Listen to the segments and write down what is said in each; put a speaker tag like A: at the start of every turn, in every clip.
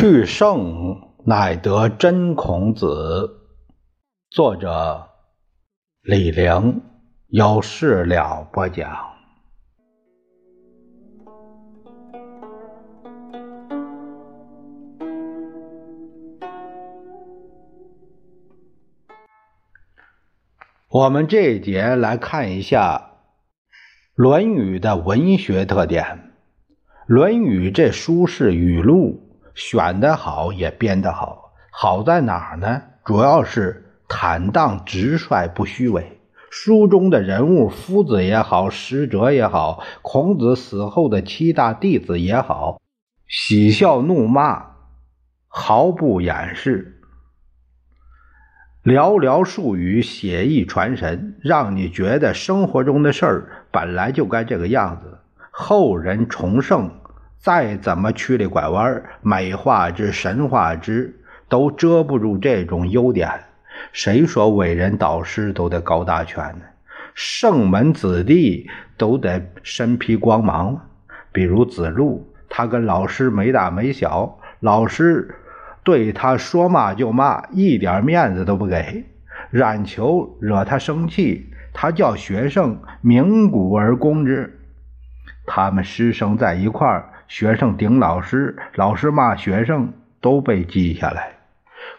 A: 去圣乃得真孔子。作者李陵有事了播讲。我们这一节来看一下《论语》的文学特点。《论语》这书是语录。选的好也编得好，好在哪儿呢？主要是坦荡直率，不虚伪。书中的人物，夫子也好，使者也好，孔子死后的七大弟子也好，喜笑怒骂，毫不掩饰，寥寥数语，写意传神，让你觉得生活中的事儿本来就该这个样子。后人重盛。再怎么曲里拐弯、美化之、神化之，都遮不住这种优点。谁说伟人导师都得高大全呢？圣门子弟都得身披光芒比如子路，他跟老师没大没小，老师对他说骂就骂，一点面子都不给。冉求惹他生气，他叫学生鸣鼓而攻之。他们师生在一块儿。学生顶老师，老师骂学生，都被记下来。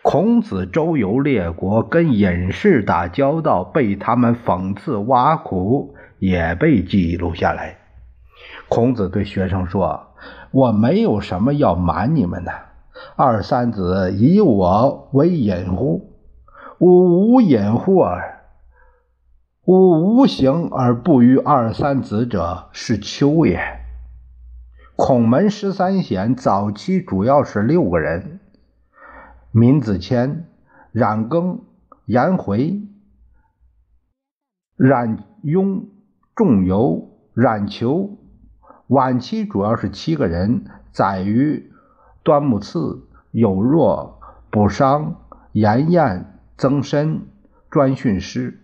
A: 孔子周游列国，跟隐士打交道，被他们讽刺挖苦，也被记录下来。孔子对学生说：“我没有什么要瞒你们的。二三子以我为隐乎？吾无隐乎耳。吾无形而不与二三子者，是丘也。”孔门十三贤早期主要是六个人：闵子骞、冉耕、颜回、冉雍、仲由、冉求。晚期主要是七个人：宰予、端木赐、有若、卜商、颜彦、曾参、专训师。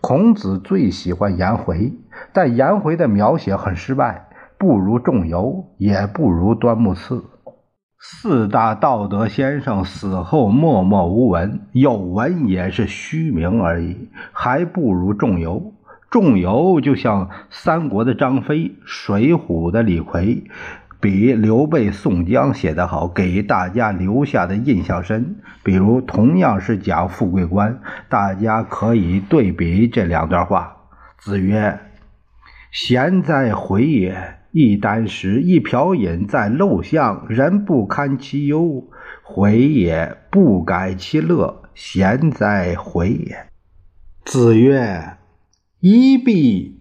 A: 孔子最喜欢颜回，但颜回的描写很失败。不如仲由，也不如端木赐。四大道德先生死后默默无闻，有闻也是虚名而已，还不如仲由。仲由就像三国的张飞，水浒的李逵，比刘备、宋江写得好，给大家留下的印象深。比如同样是讲富贵观，大家可以对比这两段话。子曰：“贤哉，回也！”一箪食，一瓢饮，在陋巷，人不堪其忧，回也不改其乐，贤哉，回也！子曰：“衣敝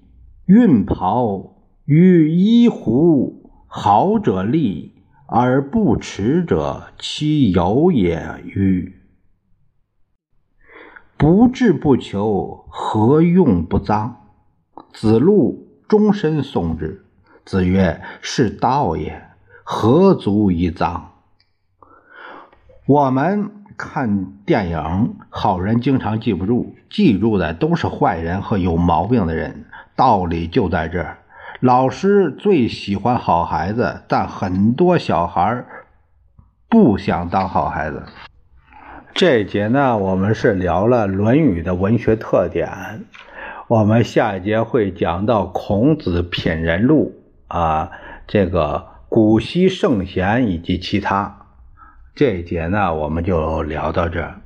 A: 缊袍与衣狐，好者利，而不耻者，其有也与？不志不求，何用不臧？”子路终身诵之。子曰：“是道也，何足以臧？”我们看电影，好人经常记不住，记住的都是坏人和有毛病的人。道理就在这儿。老师最喜欢好孩子，但很多小孩不想当好孩子。这节呢，我们是聊了《论语》的文学特点。我们下一节会讲到孔子品人录。啊，这个古稀圣贤以及其他这一节呢，我们就聊到这儿。